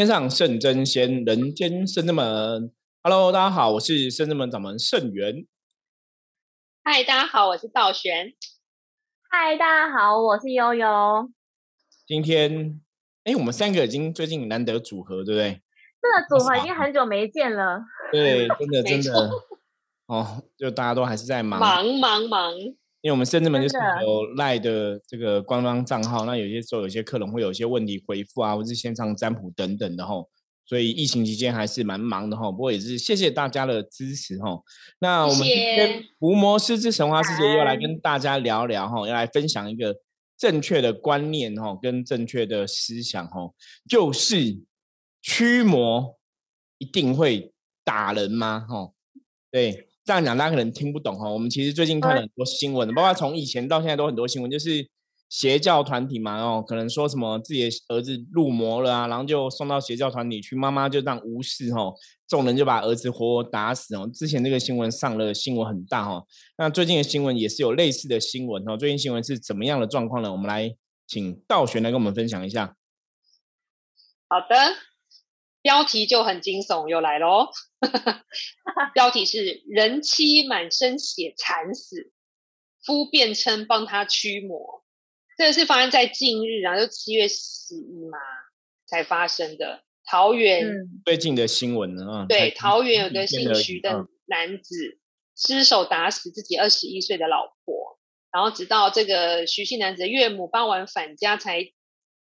天上圣真仙，人间圣真门。Hello，大家好，我是圣真门掌门圣元。嗨，大家好，我是道玄。嗨，大家好，我是悠悠。今天，哎，我们三个已经最近难得组合，对不对？这个组合已经很久没见了。对，真的 真的。哦，就大家都还是在忙忙忙忙。因为我们深圳门就是有赖的这个官方账号，那有些时候有些客人会有一些问题回复啊，或是线上占卜等等的吼，所以疫情期间还是蛮忙的吼。不过也是谢谢大家的支持吼。那我们今天伏魔师之神话世界又来跟大家聊聊吼，要来分享一个正确的观念吼，跟正确的思想吼，就是驱魔一定会打人吗？吼，对。这样讲大家可能听不懂哈。我们其实最近看了很多新闻，包括从以前到现在都很多新闻，就是邪教团体嘛，哦，可能说什么自己的儿子入魔了啊，然后就送到邪教团体去，妈妈就当无视哦，众人就把儿子活活打死哦。之前这个新闻上了新闻很大哈，那最近的新闻也是有类似的新闻哦。最近新闻是怎么样的状况呢？我们来请道玄来跟我们分享一下。好的。标题就很惊悚，又来喽！标题是“人妻满身血惨死，夫辩称帮他驱魔”。这个是发生在近日啊，就七月十一嘛才发生的。桃园最近的新闻呢？对，桃园有个姓徐的男子失手打死自己二十一岁的老婆，然后直到这个徐姓男子的岳母傍晚返家才。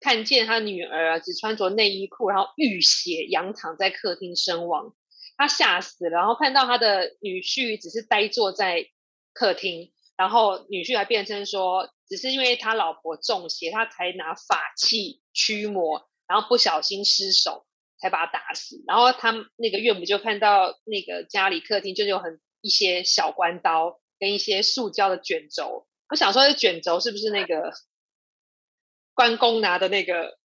看见他女儿只穿着内衣裤，然后浴血仰躺在客厅身亡，他吓死了。然后看到他的女婿只是呆坐在客厅，然后女婿还辩称说，只是因为他老婆中邪，他才拿法器驱魔，然后不小心失手才把他打死。然后他那个岳母就看到那个家里客厅就有很一些小关刀跟一些塑胶的卷轴，我想说卷轴是不是那个？关公拿的那个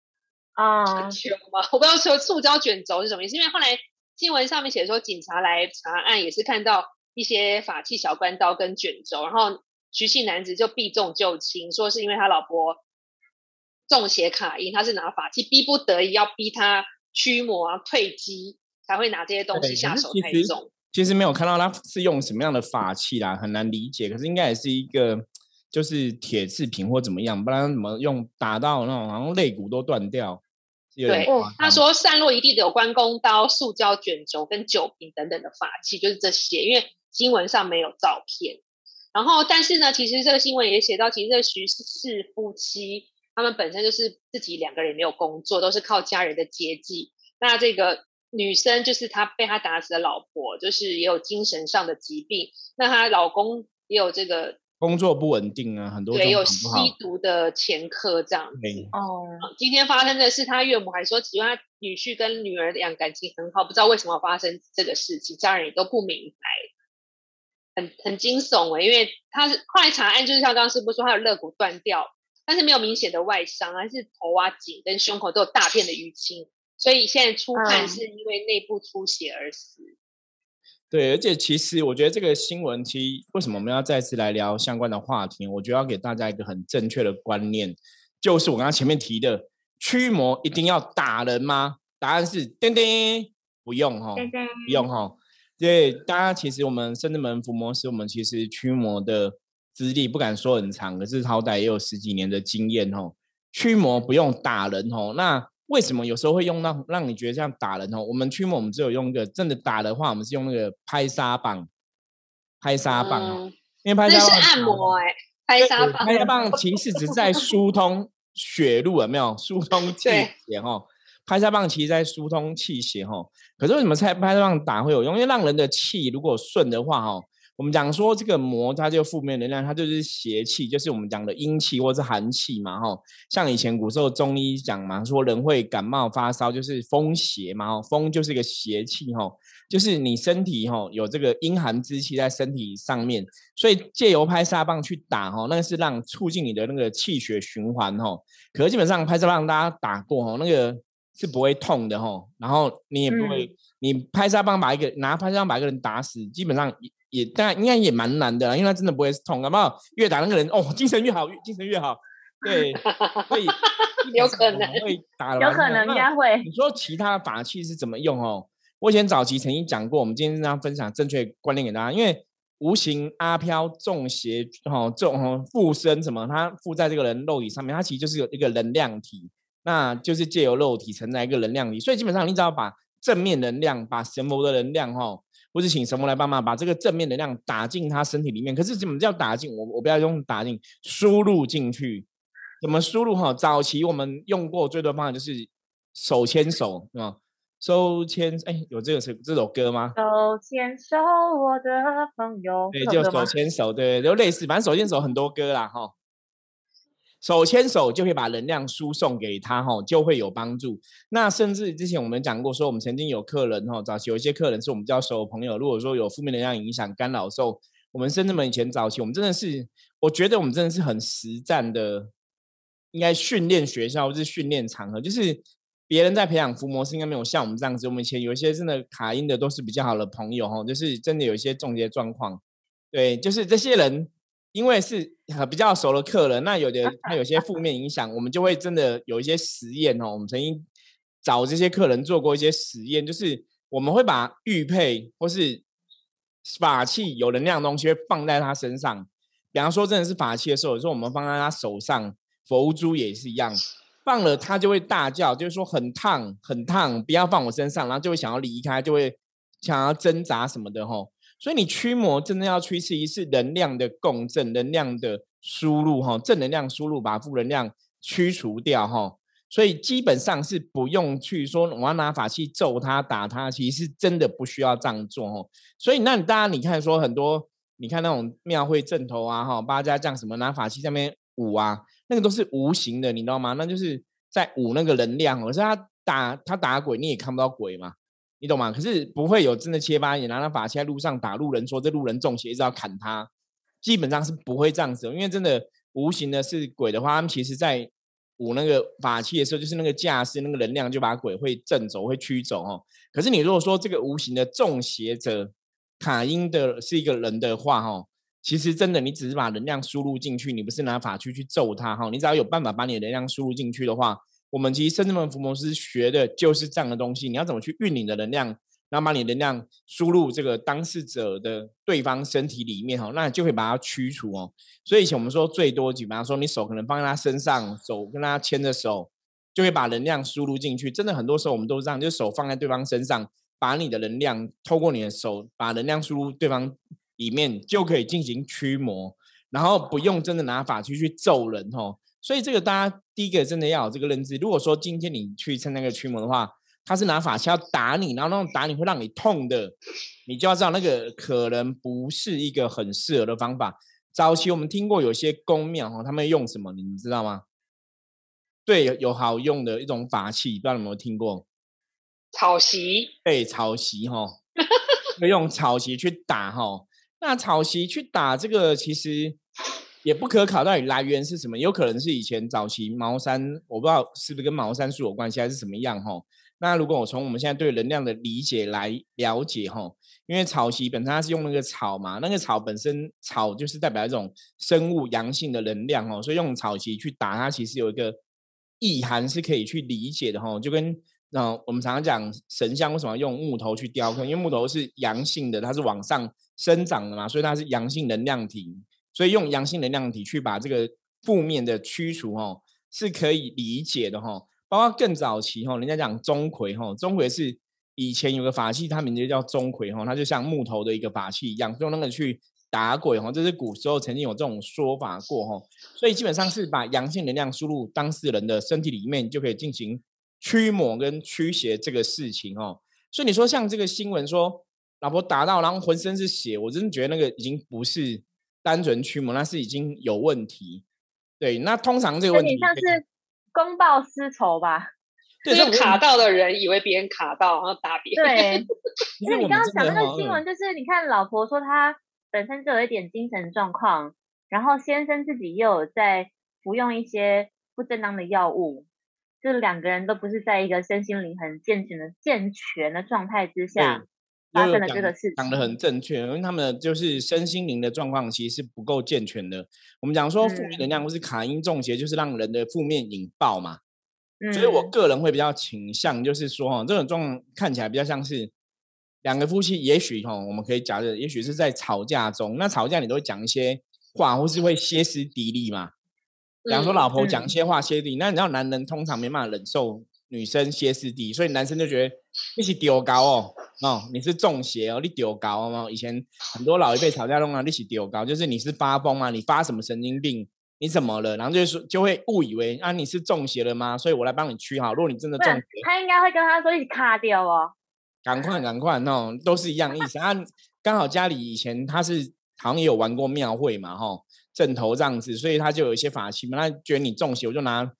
啊球吗？我不知道说塑胶卷轴是什么意思，因为后来新闻上面写说警察来查案也是看到一些法器小关刀跟卷轴，然后徐姓男子就避重就轻，说是因为他老婆中邪卡因，他是拿法器逼不得已要逼他驱魔啊退机才会拿这些东西下手太重。其实没有看到他是用什么样的法器啦，很难理解。可是应该也是一个。就是铁制品或怎么样，不然怎么用打到那种，好像肋骨都断掉。对，他说散落一地的有关公刀、塑胶卷轴跟酒瓶等等的法器，就是这些。因为新闻上没有照片，然后但是呢，其实这个新闻也写到，其实这徐氏夫妻他们本身就是自己两个人没有工作，都是靠家人的接济。那这个女生就是她被他打死的老婆，就是也有精神上的疾病。那她老公也有这个。工作不稳定啊，很多对有吸毒的前科这样子哦。今天发生的是他岳母还说，其实他女婿跟女儿两感情很好，不知道为什么发生这个事情，家人也都不明白，很很惊悚哎。因为他是后来查案，就是像刚刚师傅说，他有肋骨断掉，但是没有明显的外伤，还是头啊、颈跟胸口都有大片的淤青，所以现在初判是因为内部出血而死。对，而且其实我觉得这个新闻，其实为什么我们要再次来聊相关的话题？我觉得要给大家一个很正确的观念，就是我刚刚前面提的，驱魔一定要打人吗？答案是叮叮，不用哈，不用哈。对，大家其实我们圣智门伏魔师，我们其实驱魔的资历不敢说很长，可是好歹也有十几年的经验哦。驱魔不用打人哦，那。为什么有时候会用到让你觉得像打人哦？我们驱魔，我们只有用一个真的打的话，我们是用那个拍沙棒，拍沙棒，因为拍沙棒是按摩哎，拍沙棒，拍沙棒其实只是在疏通血路，有没有 疏通气血哈？拍沙棒其实在疏通气血哦。可是为什么在拍沙棒打会有用？因为让人的气如果顺的话哈。我们讲说这个魔，它就负面能量，它就是邪气，就是我们讲的阴气或是寒气嘛，哈。像以前古时候中医讲嘛，说人会感冒发烧，就是风邪嘛，吼。风就是一个邪气，哈，就是你身体哈有这个阴寒之气在身体上面，所以借由拍沙棒去打，哈，那个是让促进你的那个气血循环，哈。可是基本上拍沙棒大家打过，哈，那个是不会痛的，哈。然后你也不会，你拍沙棒把一个拿拍沙棒把一个人打死，基本上。也当然应该也蛮难的，因为他真的不会痛，好不好？越打那个人哦，精神越好，精神越好。对，会 有可能会打，有可能应该会。你说其他法器是怎么用哦？我以前早期曾经讲过，我们今天这样分享正确观念给大家，因为无形阿飘中邪哈中附身什么，它附在这个人肉体上面，它其实就是有一个能量体，那就是借由肉体承载一个能量体，所以基本上你只要把正面能量，把神魔的能量哈。或者请神魔来帮忙把这个正面能量打进他身体里面。可是怎么叫打进？我我不要用打进，输入进去。怎么输入？哈，早期我们用过最多方法就是手牵手，啊，手牵哎，有这个是这首歌吗？手牵手，我的朋友。对，就手牵手，对，就类似，反正手牵手很多歌啦，哈。手牵手就可以把能量输送给他，哈，就会有帮助。那甚至之前我们讲过，说我们曾经有客人，哈，早期有一些客人是我们比较熟的朋友。如果说有负面能量影响、干扰的时候，我们甚至们以前早期，我们真的是，我觉得我们真的是很实战的，应该训练学校或是训练场合，就是别人在培养伏魔师，应该没有像我们这样子。我们以前有一些真的卡音的，都是比较好的朋友，哈，就是真的有一些重结状况，对，就是这些人。因为是比较熟的客人，那有的他有些负面影响，我们就会真的有一些实验哦。我们曾经找这些客人做过一些实验，就是我们会把玉佩或是法器有能量的东西会放在他身上。比方说，真的是法器的时候，有时候我们放在他手上，佛珠也是一样，放了他就会大叫，就是说很烫很烫，不要放我身上，然后就会想要离开，就会想要挣扎什么的吼。所以你驱魔真的要驱是一是能量的共振，能量的输入哈，正能量输入把负能量驱除掉哈。所以基本上是不用去说我要拿法器揍他打他，其实真的不需要这样做哦。所以那大家你看说很多，你看那种庙会阵头啊哈，八家将什么拿法器上面舞啊，那个都是无形的，你知道吗？那就是在舞那个能量，而是他打他打鬼你也看不到鬼嘛。你懂吗？可是不会有真的切八眼拿那法器在路上打路人，说这路人中邪，一直要砍他，基本上是不会这样子。因为真的无形的是鬼的话，他们其实在舞那个法器的时候，就是那个架势、那个能量就把鬼会震走、会驱走哦。可是你如果说这个无形的中邪者卡因的是一个人的话，哈，其实真的你只是把能量输入进去，你不是拿法器去揍他哈。你只要有办法把你的能量输入进去的话。我们其实深圳门伏魔师学的就是这样的东西，你要怎么去运你的能量，然后把你能量输入这个当事者的对方身体里面哈，那就会把它驱除哦。所以以前我们说最多，比方说你手可能放在他身上，手跟他牵着手，就会把能量输入进去。真的很多时候我们都是这样，就手放在对方身上，把你的能量透过你的手，把能量输入对方里面，就可以进行驱魔，然后不用真的拿法器去揍人哦。所以这个大家第一个真的要有这个认知。如果说今天你去趁那个驱魔的话，他是拿法器要打你，然后那种打你会让你痛的，你就要知道那个可能不是一个很适合的方法。早期我们听过有些宫庙哈，他们用什么，你们知道吗？对，有好用的一种法器，不知道有没有听过？草席。对，草席哈，会用草席去打哈。那草席去打这个其实。也不可考，到底来源是什么？有可能是以前早期茅山，我不知道是不是跟茅山术有关系，还是什么样哈？那如果我从我们现在对能量的理解来了解哈，因为草席本身它是用那个草嘛，那个草本身草就是代表一种生物阳性的能量哦，所以用草席去打它，其实有一个意涵是可以去理解的哈。就跟那我们常常讲神像为什么用木头去雕刻？因为木头是阳性的，它是往上生长的嘛，所以它是阳性能量体。所以用阳性能量体去把这个负面的驱除，哈，是可以理解的，哈。包括更早期，哈，人家讲钟馗，哈，钟馗是以前有个法器，它名字叫钟馗，哈，它就像木头的一个法器一样，用那个去打鬼，哈，这是古时候曾经有这种说法过，哈。所以基本上是把阳性能量输入当事人的身体里面，就可以进行驱魔跟驱邪这个事情，哦。所以你说像这个新闻说，老婆打到然后浑身是血，我真的觉得那个已经不是。单纯驱魔那是已经有问题，对，那通常这个问题像是公报私仇吧？就是卡到的人以为别人卡到，然后打别人。对，因为你刚刚讲那个新闻，就是你看老婆说她本身就有一点精神状况，然后先生自己又有在服用一些不正当的药物，就是两个人都不是在一个身心灵很健全的健全的状态之下，发生了这个事情。讲的很正确，因为他们就是身心灵的状况其实是不够健全的。我们讲说负面能量或是卡因中邪，就是让人的负面引爆嘛。所以我个人会比较倾向，就是说哈，这种状况看起来比较像是两个夫妻，也许哈，我们可以假设，也许是在吵架中，那吵架你都会讲一些话，或是会歇斯底里嘛。比方说老婆讲一些话歇斯底里，那你知道男人通常没办法忍受女生歇斯底里，所以男生就觉得一起丢高哦，哦，你是中邪哦，你丢高哦。以前很多老一辈吵架弄啊，一起丢高，就是你是发疯啊，你发什么神经病？你怎么了？然后就说就会误以为啊你是中邪了吗？所以我来帮你驱好。如果你真的中邪，他应该会跟他说一起卡掉哦。赶快赶快，那种都是一样意思啊。刚好家里以前他是好像也有玩过庙会嘛，哈，正头这样子，所以他就有一些法器嘛。他觉得你中邪，我就拿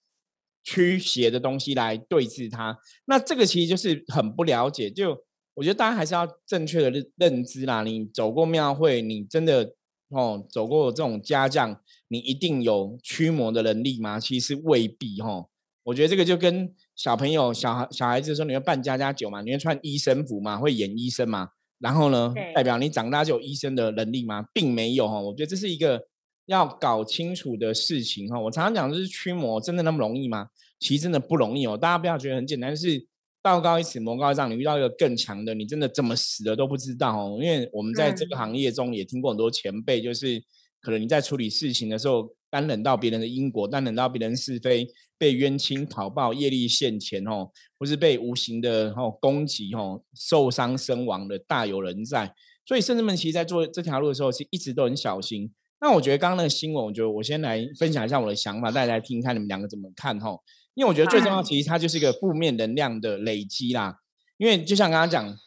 驱邪的东西来对治他。那这个其实就是很不了解。就我觉得大家还是要正确的认认知啦。你走过庙会，你真的哦走过这种家将。你一定有驱魔的能力吗？其实未必哈。我觉得这个就跟小朋友、小孩、小孩子说你会扮家家酒嘛，你会穿医生服嘛，会演医生嘛。然后呢，代表你长大就有医生的能力吗？并没有哈。我觉得这是一个要搞清楚的事情哈。我常常讲就是驱魔真的那么容易吗？其实真的不容易哦。大家不要觉得很简单，是道高一尺魔高一丈，你遇到一个更强的，你真的怎么死的都不知道哦。因为我们在这个行业中也听过很多前辈，就是。可能你在处理事情的时候，担忍到别人的因果，担忍到别人是非，被冤亲讨报，业力现前哦，或是被无形的哦攻击哦，受伤身亡的大有人在。所以，圣人们其实在做这条路的时候，是一直都很小心。那我觉得刚刚那个新闻，我觉得我先来分享一下我的想法，大家来听看你们两个怎么看哈。因为我觉得最重要，其实它就是一个负面能量的累积啦。因为就像刚刚讲。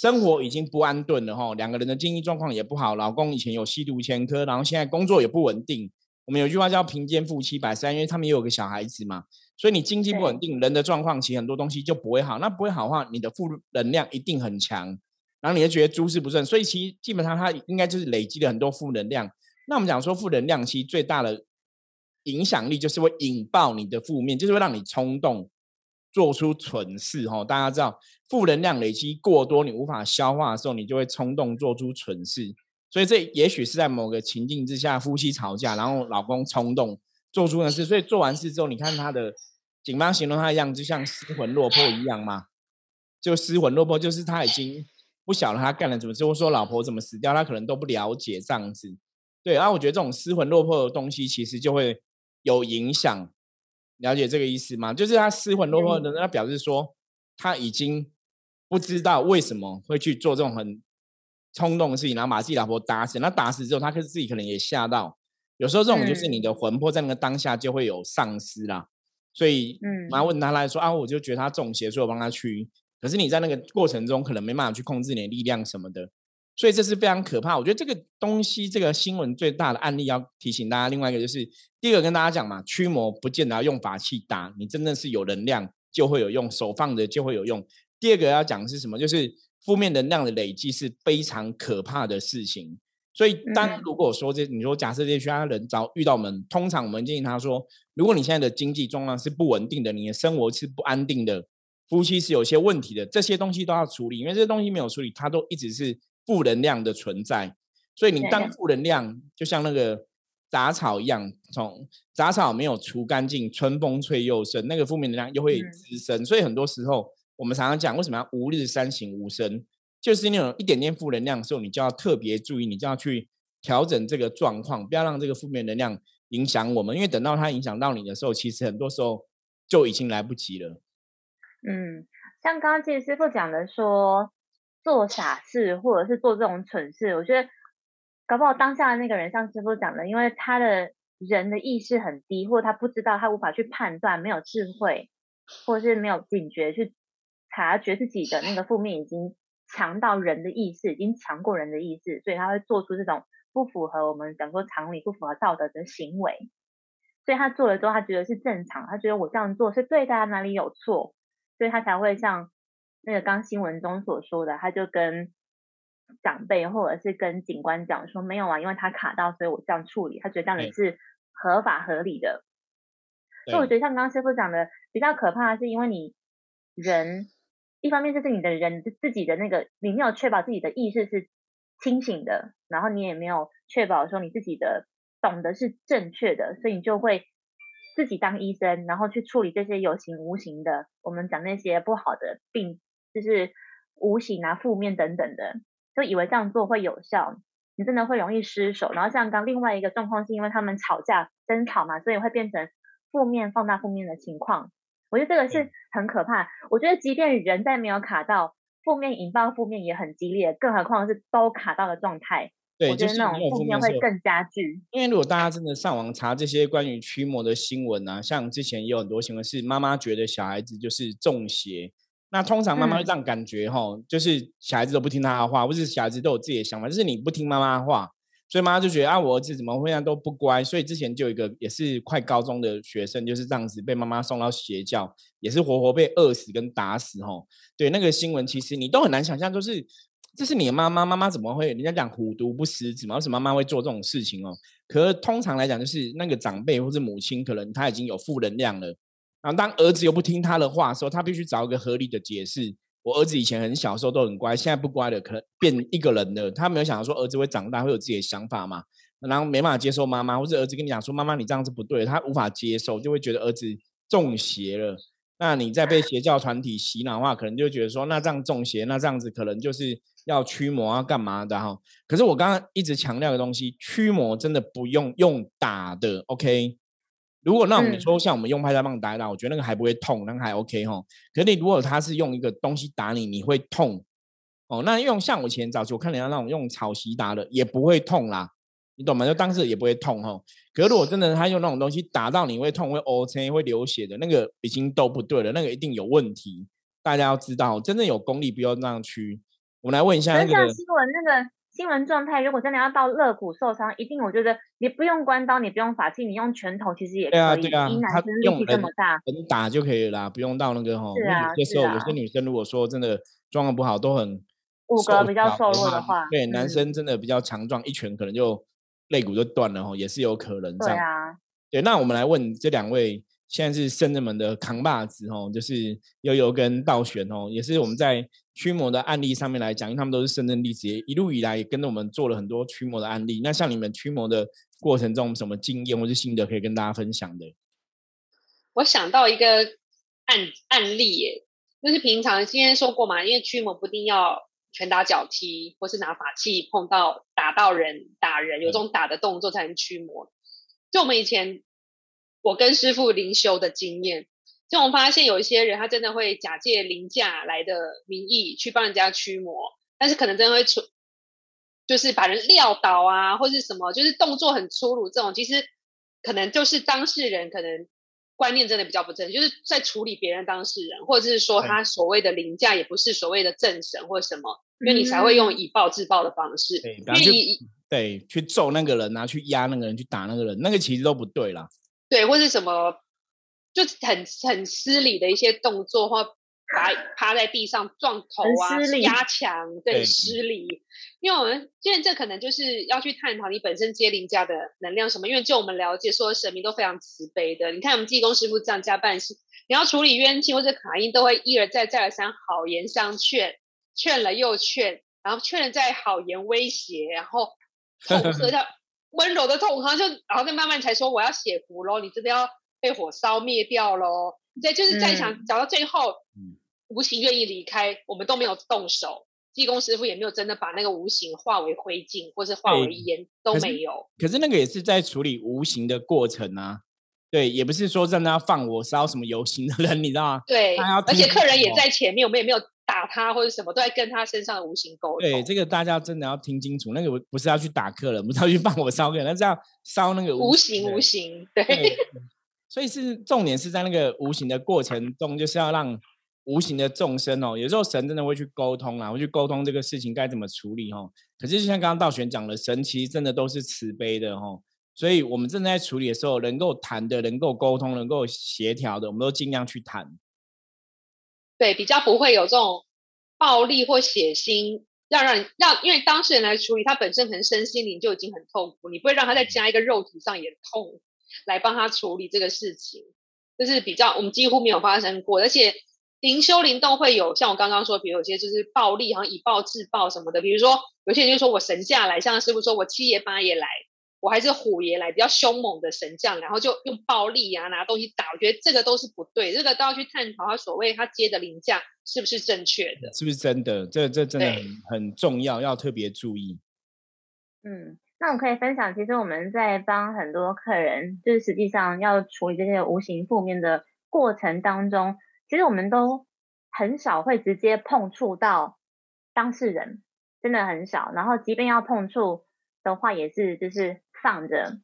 生活已经不安顿了哈，两个人的经济状况也不好，老公以前有吸毒前科，然后现在工作也不稳定。我们有句话叫“贫贱夫妻百事哀”，因为他们也有个小孩子嘛，所以你经济不稳定，人的状况其实很多东西就不会好。那不会好的话，你的负能量一定很强，然后你就觉得诸事不顺。所以其实基本上它应该就是累积了很多负能量。那我们讲说负能量其实最大的影响力就是会引爆你的负面，就是会让你冲动。做出蠢事哈，大家知道负能量累积过多，你无法消化的时候，你就会冲动做出蠢事。所以这也许是在某个情境之下，夫妻吵架，然后老公冲动做出的事。所以做完事之后，你看他的警方形容他的样子，就像失魂落魄一样嘛。就失魂落魄，就是他已经不晓得他干了什么事，或说老婆怎么死掉，他可能都不了解这样子。对，然后我觉得这种失魂落魄的东西，其实就会有影响。了解这个意思吗？就是他失魂落魄的，那表示说他已经不知道为什么会去做这种很冲动的事情，然后把自己老婆打死。那打死之后，他可是自己可能也吓到。有时候这种就是你的魂魄在那个当下就会有丧失啦。所以，嗯，然后问他来说啊，我就觉得他中邪，所以我帮他驱。可是你在那个过程中可能没办法去控制你的力量什么的。所以这是非常可怕。我觉得这个东西，这个新闻最大的案例要提醒大家。另外一个就是，第一个跟大家讲嘛，驱魔不见得要用法器打，你真的是有能量就会有用，手放着就会有用。第二个要讲的是什么？就是负面能量的累积是非常可怕的事情。所以，当如果说这你说假设这些其他人遭遇到我们，通常我们建议他说，如果你现在的经济状况是不稳定的，你的生活是不安定的，夫妻是有些问题的，这些东西都要处理，因为这些东西没有处理，他都一直是。负能量的存在，所以你当负能量就像那个杂草一样，从杂草没有除干净，春风吹又生，那个负面能量又会滋生。所以很多时候我们常常讲，为什么要吾日三省吾身？就是那种一点点负能量的时候，你就要特别注意，你就要去调整这个状况，不要让这个负面能量影响我们。因为等到它影响到你的时候，其实很多时候就已经来不及了。嗯，像刚刚其实师傅讲的说。做傻事或者是做这种蠢事，我觉得搞不好当下的那个人，像师傅讲的，因为他的人的意识很低，或者他不知道，他无法去判断，没有智慧，或者是没有警觉去察觉自己的那个负面已经强到人的意识，已经强过人的意识，所以他会做出这种不符合我们讲说常理、不符合道德的行为。所以他做了之后，他觉得是正常，他觉得我这样做是对的，哪里有错，所以他才会像。那个刚新闻中所说的，他就跟长辈或者是跟警官讲说，没有啊，因为他卡到，所以我这样处理，他觉得这样也是合法合理的。所以我觉得像刚刚师傅讲的，比较可怕的是，因为你人一方面就是你的人自己的那个，你没有确保自己的意识是清醒的，然后你也没有确保说你自己的懂得是正确的，所以你就会自己当医生，然后去处理这些有形无形的，我们讲那些不好的病，就是无形啊、负面等等的，就以为这样做会有效，你真的会容易失手。然后像刚另外一个状况是因为他们吵架争吵嘛，所以会变成负面放大负面的情况。我觉得这个是很可怕。我觉得即便人在没有卡到负面引爆负面也很激烈，更何况是都卡到的状态。对，就是那种负面会更加剧。因为如果大家真的上网查这些关于驱魔的新闻啊，像之前也有很多新闻是妈妈觉得小孩子就是中邪，那通常妈妈会这样感觉哈，就是小孩子都不听他的话，或是小孩子都有自己的想法，就是你不听妈妈的话。所以妈妈就觉得啊，我儿子怎么会这样都不乖？所以之前就有一个也是快高中的学生，就是这样子被妈妈送到邪教，也是活活被饿死跟打死吼。对，那个新闻其实你都很难想象，就是这是你的妈妈，妈妈怎么会？人家讲虎毒不食子嘛，为什么妈妈会做这种事情哦？可是通常来讲，就是那个长辈或是母亲，可能他已经有负能量了，然后当儿子又不听他的话的时候，他必须找一个合理的解释。我儿子以前很小时候都很乖，现在不乖了，可能变一个人了。他没有想到说儿子会长大会有自己的想法嘛，然后没办法接受妈妈，或者儿子跟你讲说妈妈你这样子不对，他无法接受，就会觉得儿子中邪了。那你在被邪教团体洗脑的话，可能就觉得说那这样中邪，那这样子可能就是要驱魔啊干嘛的哈。可是我刚刚一直强调的东西，驱魔真的不用用打的，OK。如果那种你说像我们用拍打棒打一打，我觉得那个还不会痛，那个还 OK 哈。可是你如果他是用一个东西打你，你会痛哦。那用像我以前早期我看人家那种用草席打的，也不会痛啦，你懂吗？就当时也不会痛哈。可是如果真的他用那种东西打到你会痛，会 O C 会流血的那个，已经都不对了，那个一定有问题。大家要知道，真正有功力不要那样去。我们来问一下那个新闻那个。新闻状态，如果真的要到肋骨受伤，一定我觉得你不用关刀，你不用法器，你用拳头其实也可以。对啊，对啊，他用力气这么大，能打就可以了，不用到那个吼。是啊，有时候有些女生如果说真的状况不好，都很骨骼比较瘦弱的话，对，男生真的比较强壮，一拳可能就肋骨就断了吼，也是有可能。对啊，对，那我们来问这两位。现在是圣人门的扛把子哦，就是悠悠跟道玄哦，也是我们在驱魔的案例上面来讲，因为他们都是圣人弟子，一路以来也跟着我们做了很多驱魔的案例。那像你们驱魔的过程中，什么经验或是心得可以跟大家分享的？我想到一个案案例耶，就是平常今天说过嘛，因为驱魔不一定要拳打脚踢，或是拿法器碰到打到人打人，有这种打的动作才能驱魔。就我们以前。我跟师傅灵修的经验，就我们发现有一些人，他真的会假借灵驾来的名义去帮人家驱魔，但是可能真的会出，就是把人撂倒啊，或是什么，就是动作很粗鲁这种，其实可能就是当事人可能观念真的比较不正，就是在处理别人当事人，或者是说他所谓的灵驾也不是所谓的正神或什么，因为你才会用以暴制暴的方式，因为对去揍那个人啊，去压那个人，去打那个人，那个其实都不对啦。对，或是什么，就很很失礼的一些动作，或把趴在地上撞头啊、压墙，对，失礼。因为我们现在这可能就是要去探讨你本身接灵家的能量什么。因为就我们了解，说神明都非常慈悲的。你看我们济公师傅这样加办事，你要处理冤亲或者卡因，都会一而再、再而三好言相劝，劝了又劝，然后劝了再好言威胁，然后痛喝 掉。温柔的痛，然后就，然后再慢慢才说我要写符喽，你真的要被火烧灭掉喽。对，就是在想讲到最后，无形愿意离开，我们都没有动手，济公师傅也没有真的把那个无形化为灰烬，或是化为烟，都没有。可是那个也是在处理无形的过程啊，对，也不是说真的要放我烧什么游行的人，你知道吗？对，而且客人也在前面，我们也没有。打他或者什么都在跟他身上的无形沟通。对，这个大家真的要听清楚。那个不是要去打客人，不是要去放我烧客人，那是要烧那个无形无形。对。所以是重点是在那个无形的过程中，就是要让无形的众生哦，有时候神真的会去沟通啊，会去沟通这个事情该怎么处理哦。可是就像刚刚道玄讲的，神其实真的都是慈悲的哦。所以我们正在处理的时候，能够谈的、能够沟通、能够协调的，我们都尽量去谈。对，比较不会有这种暴力或血腥，要让让，因为当事人来处理，他本身可能身心灵就已经很痛苦，你不会让他再加一个肉体上也痛来帮他处理这个事情，就是比较我们几乎没有发生过，而且灵修灵动会有像我刚刚说，比如有些就是暴力，好像以暴制暴什么的。比如说有些人就说我神下来，像师傅说我七爷八爷来，我还是虎爷来，比较凶猛的神将，然后就用暴力啊拿东西打。我觉得这个都是不对，这个都要去探讨他所谓他接的灵驾是不是正确的，是不是真的？这这真的很很重要，要特别注意。嗯，那我可以分享，其实我们在帮很多客人，就是实际上要处理这些无形负面的过程当中。其实我们都很少会直接碰触到当事人，真的很少。然后即便要碰触的话，也是就是放着。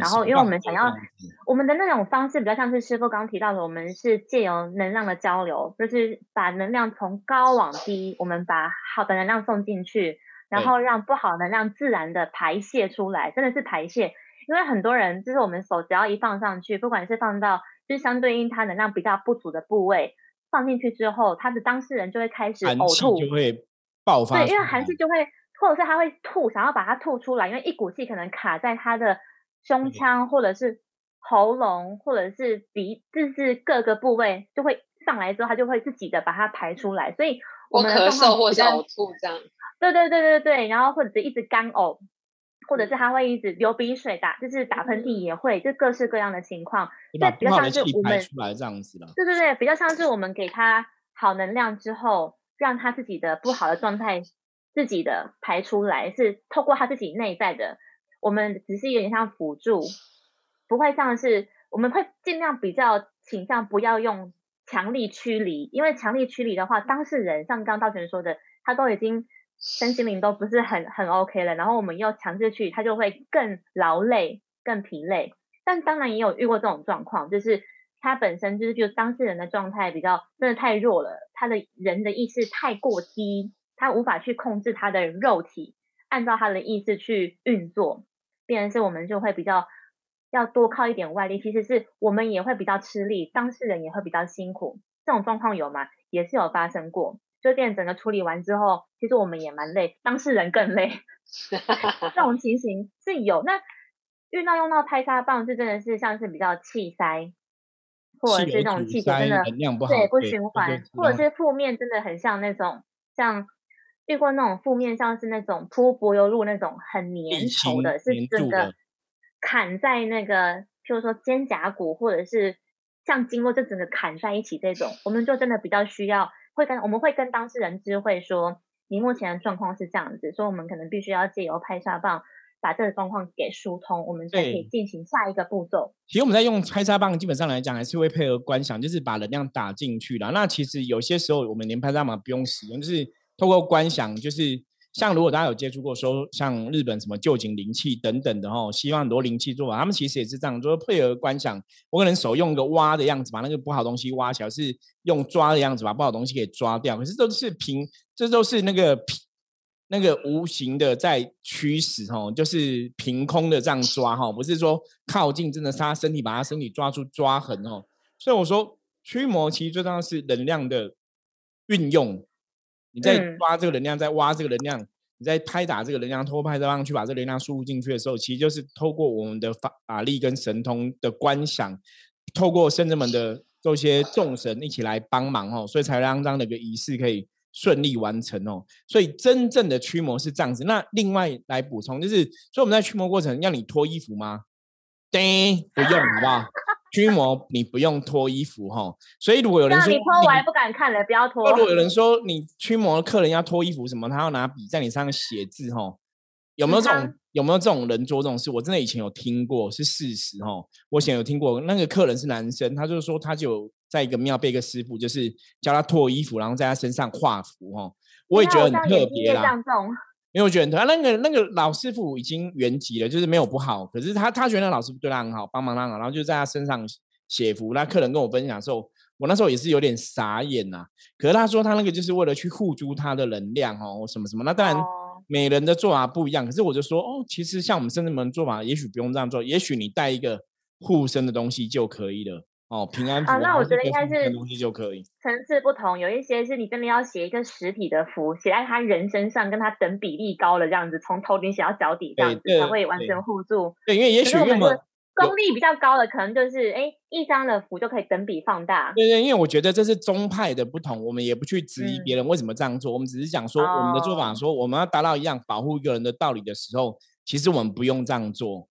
然后因为我们想要我们的那种方式比较像是师傅刚刚提到的，我们是借由能量的交流，就是把能量从高往低，我们把好的能量送进去，然后让不好能量自然的排泄出来，真的是排泄。因为很多人就是我们手只要一放上去，不管是放到就是相对应它能量比较不足的部位放进去之后，他的当事人就会开始呕吐，就会爆发。对，因为寒气就会，或者是他会吐，想要把它吐出来，因为一股气可能卡在他的胸腔，或者是喉咙，或者是鼻，就是各个部位就会上来之后，他就会自己的把它排出来。所以我们咳嗽或者呕吐这样。对对对对对，然后或者是一直干呕。或者是他会一直流鼻水打，就是打喷嚏也会，就各式各样的情况。对，比较像是我们出来这样子的。对对对，比较像是我们给他好能量之后，让他自己的不好的状态自己的排出来，是透过他自己内在的。我们只是有点像辅助，不会像是我们会尽量比较倾向不要用强力驱离，因为强力驱离的话，当事人像刚道全说的，他都已经。身心灵都不是很很 OK 了，然后我们又强制去，他就会更劳累、更疲累。但当然也有遇过这种状况，就是他本身就是就当事人的状态比较真的太弱了，他的人的意识太过低，他无法去控制他的肉体，按照他的意识去运作，变成是我们就会比较要多靠一点外力，其实是我们也会比较吃力，当事人也会比较辛苦。这种状况有吗？也是有发生过。就店整个处理完之后，其实我们也蛮累，当事人更累。这种情形是有。那遇到用到拍沙棒，是真的是像是比较气塞，或者是那种气血真的对不循环，或者是负面真的很像那种像遇过那种负面，像是那种铺柏油路那种很粘稠的，是整个砍在那个，譬如说肩胛骨，或者是像经络就整个砍在一起这种，我们就真的比较需要。会跟我们会跟当事人知会说，你目前的状况是这样子，所以我们可能必须要借由拍沙棒把这个状况给疏通，我们才可以进行下一个步骤。其实我们在用拍沙棒，基本上来讲还是会配合观想，就是把能量打进去了。那其实有些时候我们连拍沙棒不用使用，就是透过观想，就是。像如果大家有接触过，说像日本什么旧景灵气等等的哈，西方很多灵气做法，他们其实也是这样，就是配合观想，我可能手用个挖的样子，把那个不好东西挖起来，是用抓的样子把不好东西给抓掉。可是都是凭，这都是那个那个无形的在驱使哦，就是凭空的这样抓哈，不是说靠近真的是他身体把他身体抓出抓痕哦。所以我说驱魔其实最重要是能量的运用。你在抓这个能量，在挖这个能量，你在拍打这个能量，拖拍上去把这个能量输入进去的时候，其实就是透过我们的法法力跟神通的观想，透过圣人们的这些众神一起来帮忙哦，所以才让这样的一个仪式可以顺利完成哦。所以真正的驱魔是这样子。那另外来补充就是，所以我们在驱魔过程要你脱衣服吗？对，不用，好不好？驱魔你不用脱衣服哈，所以如果有人说你脱我还不敢看了，不要脱。如果有人说你驱魔客人要脱衣服什么，他要拿笔在你身上写字哈，有没有这种有没有这种人做这种事？我真的以前有听过，是事实哈。我以前有听过，那个客人是男生，他就是说他就在一个庙被一个师傅就是教他脱衣服，然后在他身上画符哈。我也觉得很特别啦。没有觉得他那个那个老师傅已经原籍了，就是没有不好。可是他他觉得那老师傅对他很好，帮忙他好，然后就在他身上写符。那客人跟我分享的时候，我那时候也是有点傻眼呐。可是他说他那个就是为了去护住他的能量哦，什么什么。那当然每人的做法不一样。可是我就说哦，其实像我们深圳门做法，也许不用这样做，也许你带一个护身的东西就可以了。哦，平安符啊，那我觉得应该是东西就可以。层次不同，有一些是你真的要写一个实体的符，写在他人身上，跟他等比例高了这样子，从头顶写到脚底这样子才会完全互助。对，因为也许我们功力比较高的，可能就是哎，一张的符就可以等比放大。对对，因为我觉得这是宗派的不同，我们也不去质疑别人为什么这样做，我们只是讲说我们的做法，说我们要达到一样保护一个人的道理的时候，其实我们不用这样做。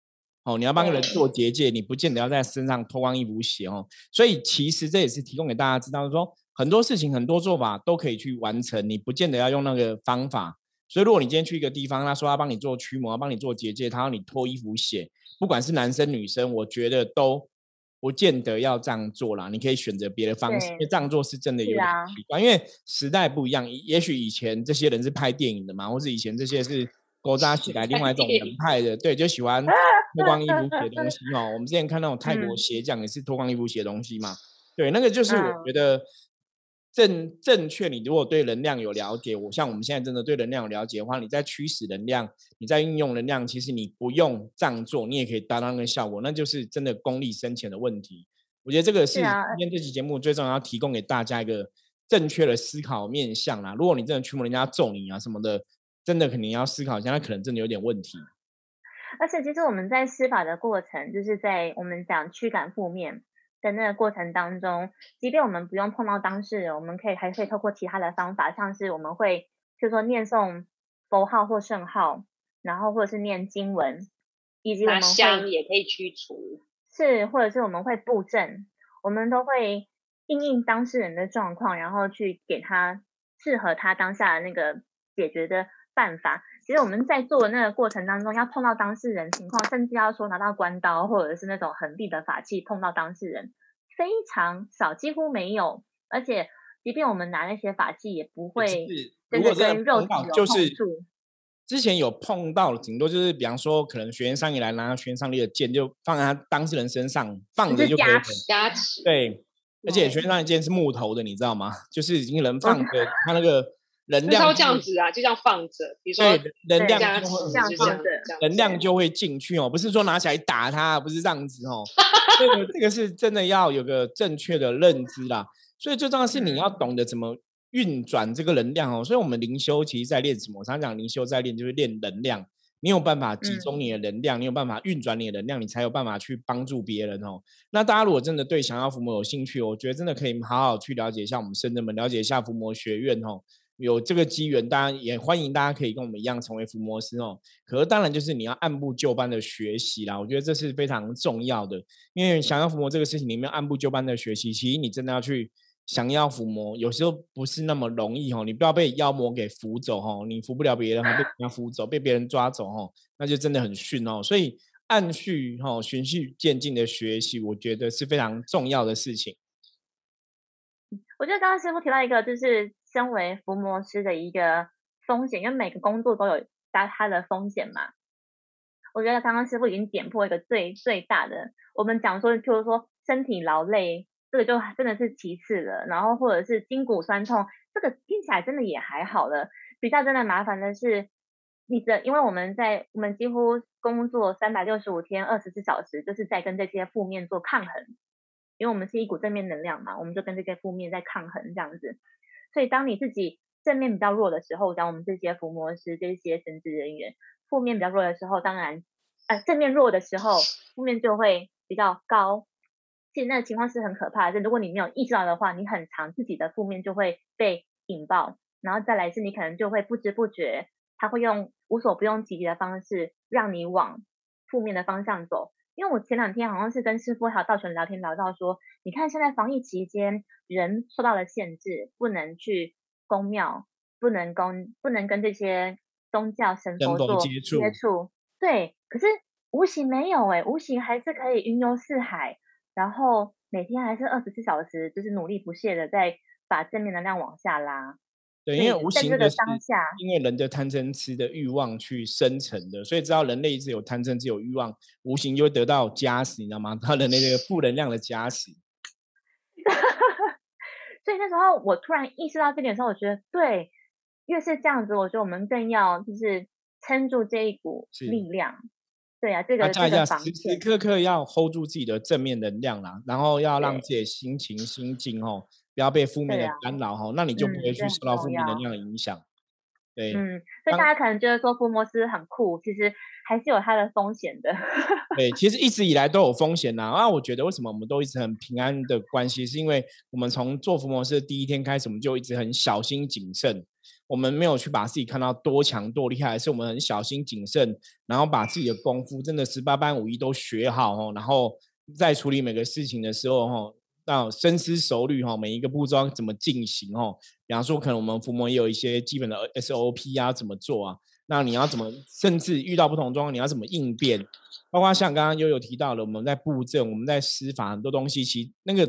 哦，你要帮人做结界，你不见得要在身上脱光衣服写哦。所以其实这也是提供给大家知道，说很多事情很多做法都可以去完成，你不见得要用那个方法。所以如果你今天去一个地方，他说要帮你做驱魔，要帮你做结界，他要你脱衣服写。不管是男生女生，我觉得都不见得要这样做啦。你可以选择别的方式，因为这样做是真的有点奇怪。因为时代不一样，也许以前这些人是拍电影的嘛，或是以前这些是勾扎起来另外一种门派 的，对，就喜欢脱光衣服写东西 哦。我们之前看那种泰国鞋匠也是脱光衣服写东西嘛，对，那个就是我觉得。正正确，你如果对能量有了解，我像我们现在真的对能量有了解的话，你在驱使能量，你在运用能量，其实你不用这样做，你也可以达到那个效果，那就是真的功力深浅的问题。我觉得这个是今天这期节目最重要，要提供给大家一个正确的思考面向啦。如果你真的驱魔，人家揍你啊什么的，真的肯定要思考一下，那可能真的有点问题。而且，其实我们在施法的过程，就是在我们讲驱赶负面。的那个过程当中，即便我们不用碰到当事人，我们可以还可以透过其他的方法，像是我们会就说念诵佛号或圣号，然后或者是念经文，以及我们会也可以驱除，是或者是我们会布阵，我们都会应应当事人的状况，然后去给他适合他当下的那个解决的办法。其实我们在做的那个过程当中，要碰到当事人情况，甚至要说拿到关刀或者是那种横臂的法器碰到当事人，非常少，几乎没有。而且，即便我们拿那些法器，也不会真的跟肉体有碰触。之前有碰到，顶多就是比方说，可能学员上一来拿学员上力的剑，就放在他当事人身上放着就可以。加持。对，而且学员上一剑是木头的，你知道吗？就是已经人放着他那个。能量这样子啊，就这样放着。比如说，能量就会这样放着，能量就会进去哦。不是说拿起来打它，不是这样子哦。这个 这个是真的要有个正确的认知啦。所以最重要是你要懂得怎么运转这个能量哦。所以我们灵修其实在练什么？我常讲灵修在练就是练能量。你有办法集中你的能量，你有办法运转你的能量，你才有办法去帮助别人哦。那大家如果真的对降妖伏魔有兴趣，我觉得真的可以好好去了解一下我们深圳们，了解一下伏魔学院哦。有这个机缘，当然也欢迎大家可以跟我们一样成为伏魔师哦。可是当然就是你要按部就班的学习啦，我觉得这是非常重要的。因为想要伏魔这个事情，你们按部就班的学习，其实你真的要去想要伏魔，有时候不是那么容易哦。你不要被妖魔给扶走哦，你扶不了别人，还被人家扶走，被别人抓走哦，那就真的很逊哦。所以按序哈，循序渐进的学习，我觉得是非常重要的事情。我觉得刚刚师傅提到一个，就是。身为伏魔师的一个风险，因为每个工作都有它它的风险嘛。我觉得刚刚师傅已经点破一个最最大的，我们讲说就是说身体劳累，这个就真的是其次了。然后或者是筋骨酸痛，这个听起来真的也还好了。比较真的麻烦的是，你的因为我们在我们几乎工作三百六十五天二十四小时，就是在跟这些负面做抗衡。因为我们是一股正面能量嘛，我们就跟这些负面在抗衡这样子。所以，当你自己正面比较弱的时候，像我们这些伏魔师、这些神职人员，负面比较弱的时候，当然，呃，正面弱的时候，负面就会比较高。现在的情况是很可怕的。如果你没有意识到的话，你很长自己的负面就会被引爆，然后再来是，你可能就会不知不觉，他会用无所不用其极的方式让你往负面的方向走。因为我前两天好像是跟师傅还有道玄聊天聊到说，你看现在防疫期间人受到了限制，不能去公庙，不能跟不能跟这些宗教神佛做接触，接触对。可是无形没有哎，无形还是可以云游四海，然后每天还是二十四小时，就是努力不懈的在把正面能量往下拉。对，因为无形的当下因为人的贪嗔痴的欲望去生成的，所以知道人类一直有贪嗔痴有欲望，无形就会得到加持，你知道吗？他的那个负能量的加持。所以那时候我突然意识到这点的时候，我觉得对，越是这样子，我觉得我们更要就是撑住这一股力量。对啊，这个这个时时刻刻要 hold 住自己的正面能量啦，然后要让自己的心情心境哦。不要被负面的干扰哈，那你就不会去受到负面能量的影响。对，嗯，所以大家可能觉得说福摩斯很酷，其实还是有它的风险的。对，其实一直以来都有风险呐。啊，我觉得为什么我们都一直很平安的关系，是因为我们从做福摩斯的第一天开始，我们就一直很小心谨慎。我们没有去把自己看到多强多厉害，是我们很小心谨慎，然后把自己的功夫真的十八般武艺都学好哦，然后在处理每个事情的时候哈。要深思熟虑哈，每一个步骤怎么进行哦？比方说，可能我们伏魔也有一些基本的 SOP 啊，怎么做啊？那你要怎么，甚至遇到不同状况，你要怎么应变？包括像刚刚悠悠提到了，我们在布阵，我们在施法，很多东西其实那个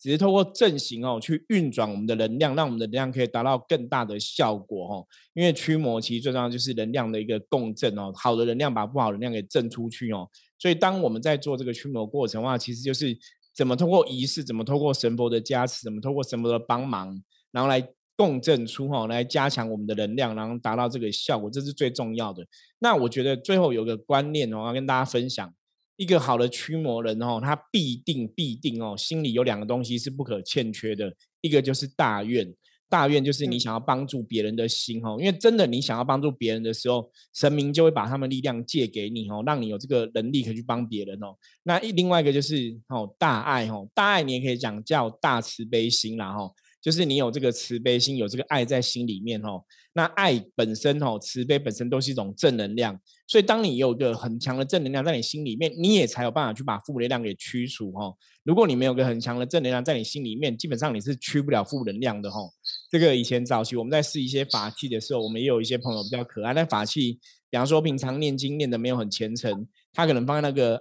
只是透过阵型哦，去运转我们的能量，让我们的能量可以达到更大的效果哦。因为驱魔其实最重要就是能量的一个共振哦，好的能量把不好的能量给震出去哦。所以当我们在做这个驱魔过程的话，其实就是。怎么通过仪式？怎么通过神佛的加持？怎么通过神佛的帮忙？然后来共振出哈，来加强我们的能量，然后达到这个效果，这是最重要的。那我觉得最后有个观念哦，要跟大家分享：一个好的驱魔人哦，他必定必定哦，心里有两个东西是不可欠缺的，一个就是大愿。大愿就是你想要帮助别人的心哦，因为真的你想要帮助别人的时候，神明就会把他们力量借给你哦，让你有这个能力可以去帮别人哦。那另外一个就是哦大爱哦，大爱你也可以讲叫大慈悲心啦哈。就是你有这个慈悲心，有这个爱在心里面哦。那爱本身哦，慈悲本身都是一种正能量。所以当你有个很强的正能量在你心里面，你也才有办法去把负能量给驱除哦。如果你没有个很强的正能量在你心里面，基本上你是驱不了负能量的哦。这个以前早期我们在试一些法器的时候，我们也有一些朋友比较可爱。那法器，比方说平常念经念的没有很虔诚，他可能放在那个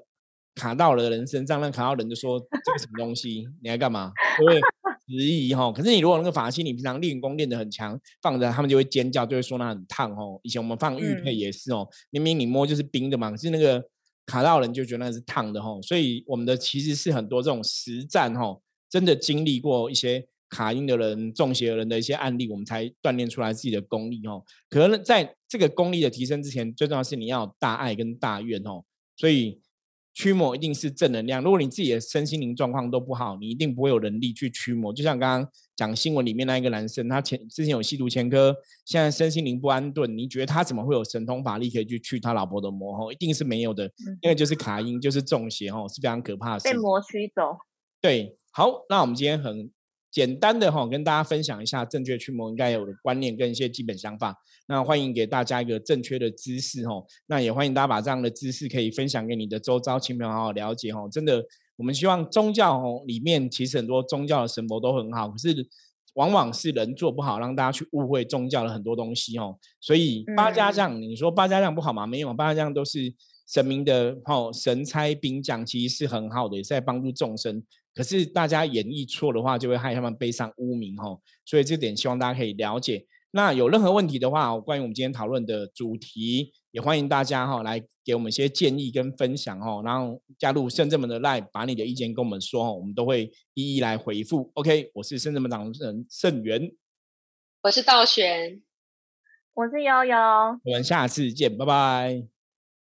卡到了人身上，那卡到人就说这个什么东西，你来干嘛？因为质疑哈，可是你如果那个法器，你平常练功练得很强，放着他们就会尖叫，就会说那很烫哦。以前我们放玉佩也是哦，明明你摸就是冰的嘛，可是那个卡到人就觉得那是烫的哦。所以我们的其实是很多这种实战哦，真的经历过一些卡音的人、中邪的人的一些案例，我们才锻炼出来自己的功力哦。可能在这个功力的提升之前，最重要是你要大爱跟大愿哦。所以。驱魔一定是正能量。如果你自己的身心灵状况都不好，你一定不会有能力去驱魔。就像刚刚讲新闻里面那一个男生，他前之前有吸毒前科，现在身心灵不安顿，你觉得他怎么会有神通法力可以去驱他老婆的魔？哦，一定是没有的，因为就是卡因，就是中邪，哦，是非常可怕的。被魔驱走。对，好，那我们今天很。简单的哈，跟大家分享一下正确驱魔应该有的观念跟一些基本想法。那欢迎给大家一个正确的知识哈。那也欢迎大家把这样的知识可以分享给你的周遭亲朋好友了解哈。真的，我们希望宗教哦里面其实很多宗教的神佛都很好，可是往往是人做不好，让大家去误会宗教的很多东西哦。所以八家将，你说八家将不好吗？没有，八家将都是神明的哦，神差兵将，其实是很好的，也是在帮助众生。可是大家演绎错的话，就会害他们背上污名哈。所以这点希望大家可以了解。那有任何问题的话，关于我们今天讨论的主题，也欢迎大家哈来给我们一些建议跟分享哈。然后加入圣正门的 Line，把你的意见跟我们说哈，我们都会一一来回复。OK，我是圣正门掌人盛元，我是道玄，我是悠悠，我们下次见，拜拜，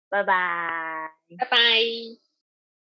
拜拜，拜拜。